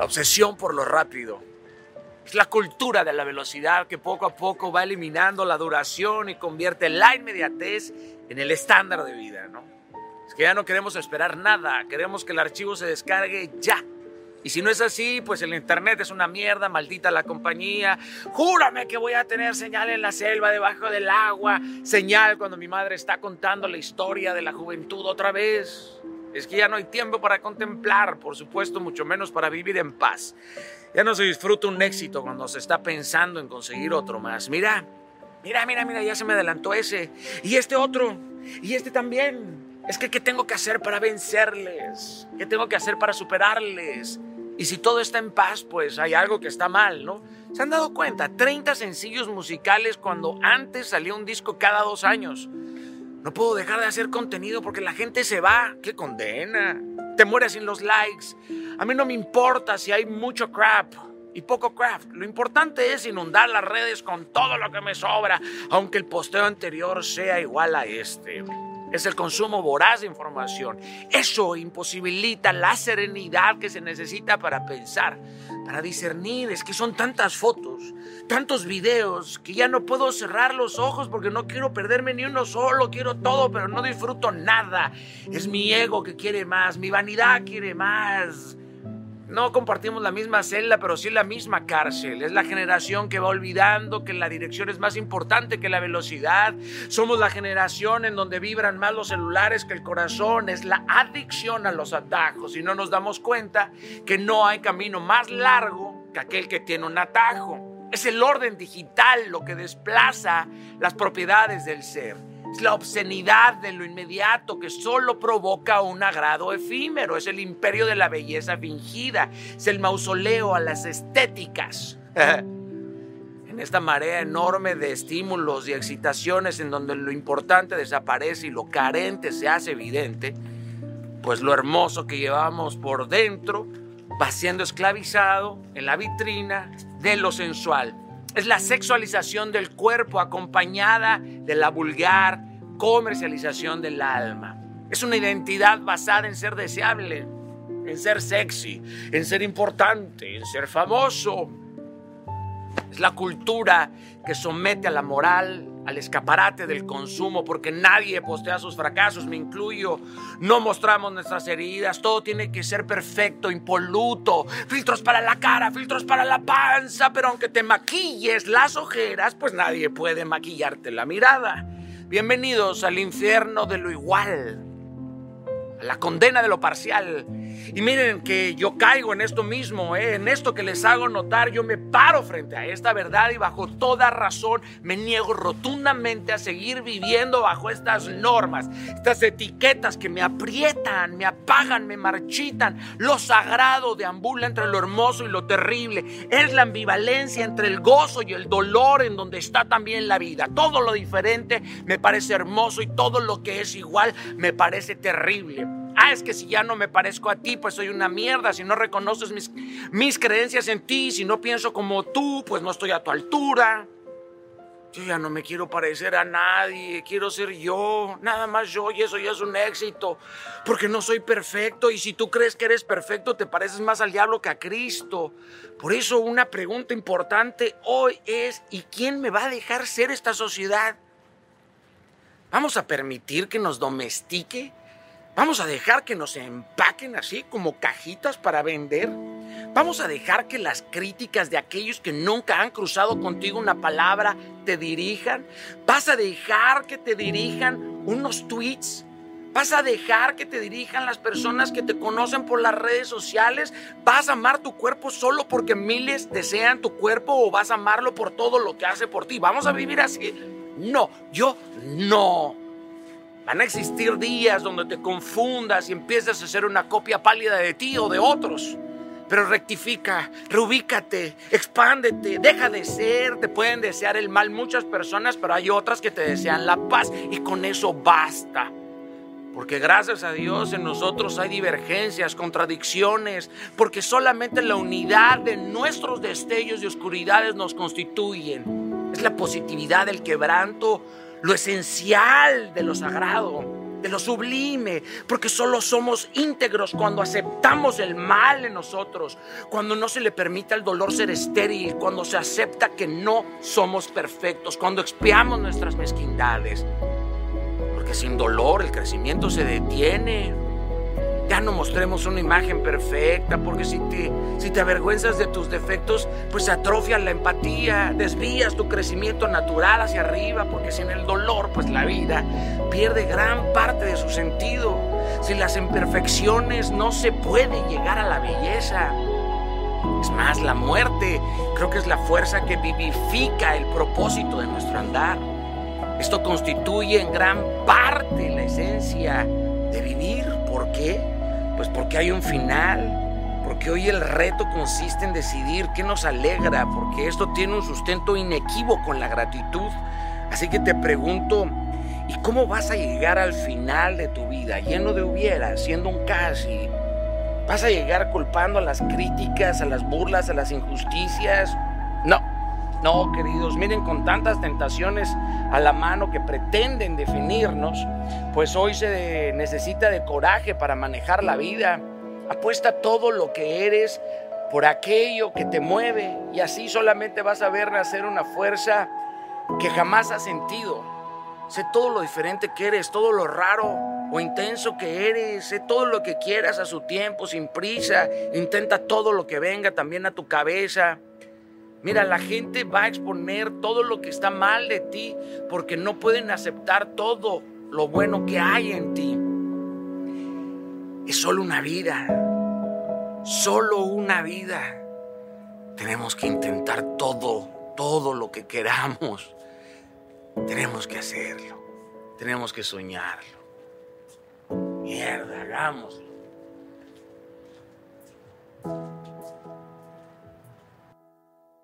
La obsesión por lo rápido. Es la cultura de la velocidad que poco a poco va eliminando la duración y convierte la inmediatez en el estándar de vida, ¿no? Es que ya no queremos esperar nada, queremos que el archivo se descargue ya. Y si no es así, pues el internet es una mierda, maldita la compañía. Júrame que voy a tener señal en la selva, debajo del agua, señal cuando mi madre está contando la historia de la juventud otra vez. Es que ya no hay tiempo para contemplar, por supuesto, mucho menos para vivir en paz. Ya no se disfruta un éxito cuando se está pensando en conseguir otro más. Mira, mira, mira, mira, ya se me adelantó ese. Y este otro. Y este también. Es que, ¿qué tengo que hacer para vencerles? ¿Qué tengo que hacer para superarles? Y si todo está en paz, pues hay algo que está mal, ¿no? ¿Se han dado cuenta? 30 sencillos musicales cuando antes salía un disco cada dos años. No puedo dejar de hacer contenido porque la gente se va. ¡Qué condena! Te mueres sin los likes. A mí no me importa si hay mucho crap y poco craft. Lo importante es inundar las redes con todo lo que me sobra, aunque el posteo anterior sea igual a este es el consumo voraz de información. Eso imposibilita la serenidad que se necesita para pensar, para discernir. Es que son tantas fotos, tantos videos, que ya no puedo cerrar los ojos porque no quiero perderme ni uno solo. Quiero todo, pero no disfruto nada. Es mi ego que quiere más, mi vanidad quiere más. No compartimos la misma celda, pero sí la misma cárcel. Es la generación que va olvidando que la dirección es más importante que la velocidad. Somos la generación en donde vibran más los celulares que el corazón. Es la adicción a los atajos y no nos damos cuenta que no hay camino más largo que aquel que tiene un atajo. Es el orden digital lo que desplaza las propiedades del ser. La obscenidad de lo inmediato que solo provoca un agrado efímero. Es el imperio de la belleza fingida. Es el mausoleo a las estéticas. en esta marea enorme de estímulos y excitaciones en donde lo importante desaparece y lo carente se hace evidente, pues lo hermoso que llevamos por dentro va siendo esclavizado en la vitrina de lo sensual es la sexualización del cuerpo acompañada de la vulgar comercialización del alma. Es una identidad basada en ser deseable, en ser sexy, en ser importante, en ser famoso. Es la cultura que somete a la moral al escaparate del consumo, porque nadie postea sus fracasos, me incluyo. No mostramos nuestras heridas, todo tiene que ser perfecto, impoluto. Filtros para la cara, filtros para la panza, pero aunque te maquilles las ojeras, pues nadie puede maquillarte la mirada. Bienvenidos al infierno de lo igual la condena de lo parcial. Y miren que yo caigo en esto mismo, ¿eh? en esto que les hago notar, yo me paro frente a esta verdad y bajo toda razón me niego rotundamente a seguir viviendo bajo estas normas, estas etiquetas que me aprietan, me apagan, me marchitan. Lo sagrado deambula entre lo hermoso y lo terrible. Es la ambivalencia entre el gozo y el dolor en donde está también la vida. Todo lo diferente me parece hermoso y todo lo que es igual me parece terrible. Ah, es que si ya no me parezco a ti, pues soy una mierda. Si no reconoces mis, mis creencias en ti, si no pienso como tú, pues no estoy a tu altura. Yo ya no me quiero parecer a nadie, quiero ser yo, nada más yo y eso ya es un éxito, porque no soy perfecto y si tú crees que eres perfecto te pareces más al diablo que a Cristo. Por eso una pregunta importante hoy es, ¿y quién me va a dejar ser esta sociedad? ¿Vamos a permitir que nos domestique? ¿Vamos a dejar que nos empaquen así como cajitas para vender? ¿Vamos a dejar que las críticas de aquellos que nunca han cruzado contigo una palabra te dirijan? ¿Vas a dejar que te dirijan unos tweets? ¿Vas a dejar que te dirijan las personas que te conocen por las redes sociales? ¿Vas a amar tu cuerpo solo porque miles desean tu cuerpo o vas a amarlo por todo lo que hace por ti? ¿Vamos a vivir así? No, yo no. Van a existir días donde te confundas y empiezas a ser una copia pálida de ti o de otros. Pero rectifica, reubícate, expándete, deja de ser. Te pueden desear el mal muchas personas, pero hay otras que te desean la paz y con eso basta. Porque gracias a Dios en nosotros hay divergencias, contradicciones, porque solamente la unidad de nuestros destellos y oscuridades nos constituyen. Es la positividad del quebranto, lo esencial de lo sagrado. de lo sublime, porque solo somos íntegros cuando aceptamos el mal en nosotros, cuando no se le permite al dolor ser estéril, cuando se acepta que no somos perfectos, cuando expiamos nuestras mezquindades, porque sin dolor el crecimiento se detiene. Ya no mostremos una imagen perfecta, porque si te, si te avergüenzas de tus defectos, pues atrofia la empatía, desvías tu crecimiento natural hacia arriba, porque sin el dolor, pues la vida pierde gran parte de su sentido. Sin las imperfecciones no se puede llegar a la belleza. Es más, la muerte creo que es la fuerza que vivifica el propósito de nuestro andar. Esto constituye en gran parte la esencia de vivir. ¿Por qué? Pues porque hay un final, porque hoy el reto consiste en decidir qué nos alegra, porque esto tiene un sustento inequívoco en la gratitud. Así que te pregunto, ¿y cómo vas a llegar al final de tu vida lleno de hubiera, siendo un casi? ¿Vas a llegar culpando a las críticas, a las burlas, a las injusticias? No, queridos, miren con tantas tentaciones a la mano que pretenden definirnos, pues hoy se necesita de coraje para manejar la vida. Apuesta todo lo que eres por aquello que te mueve y así solamente vas a ver nacer una fuerza que jamás has sentido. Sé todo lo diferente que eres, todo lo raro o intenso que eres, sé todo lo que quieras a su tiempo, sin prisa, intenta todo lo que venga también a tu cabeza. Mira, la gente va a exponer todo lo que está mal de ti porque no pueden aceptar todo lo bueno que hay en ti. Es solo una vida, solo una vida. Tenemos que intentar todo, todo lo que queramos. Tenemos que hacerlo, tenemos que soñarlo. Mierda, hagámoslo.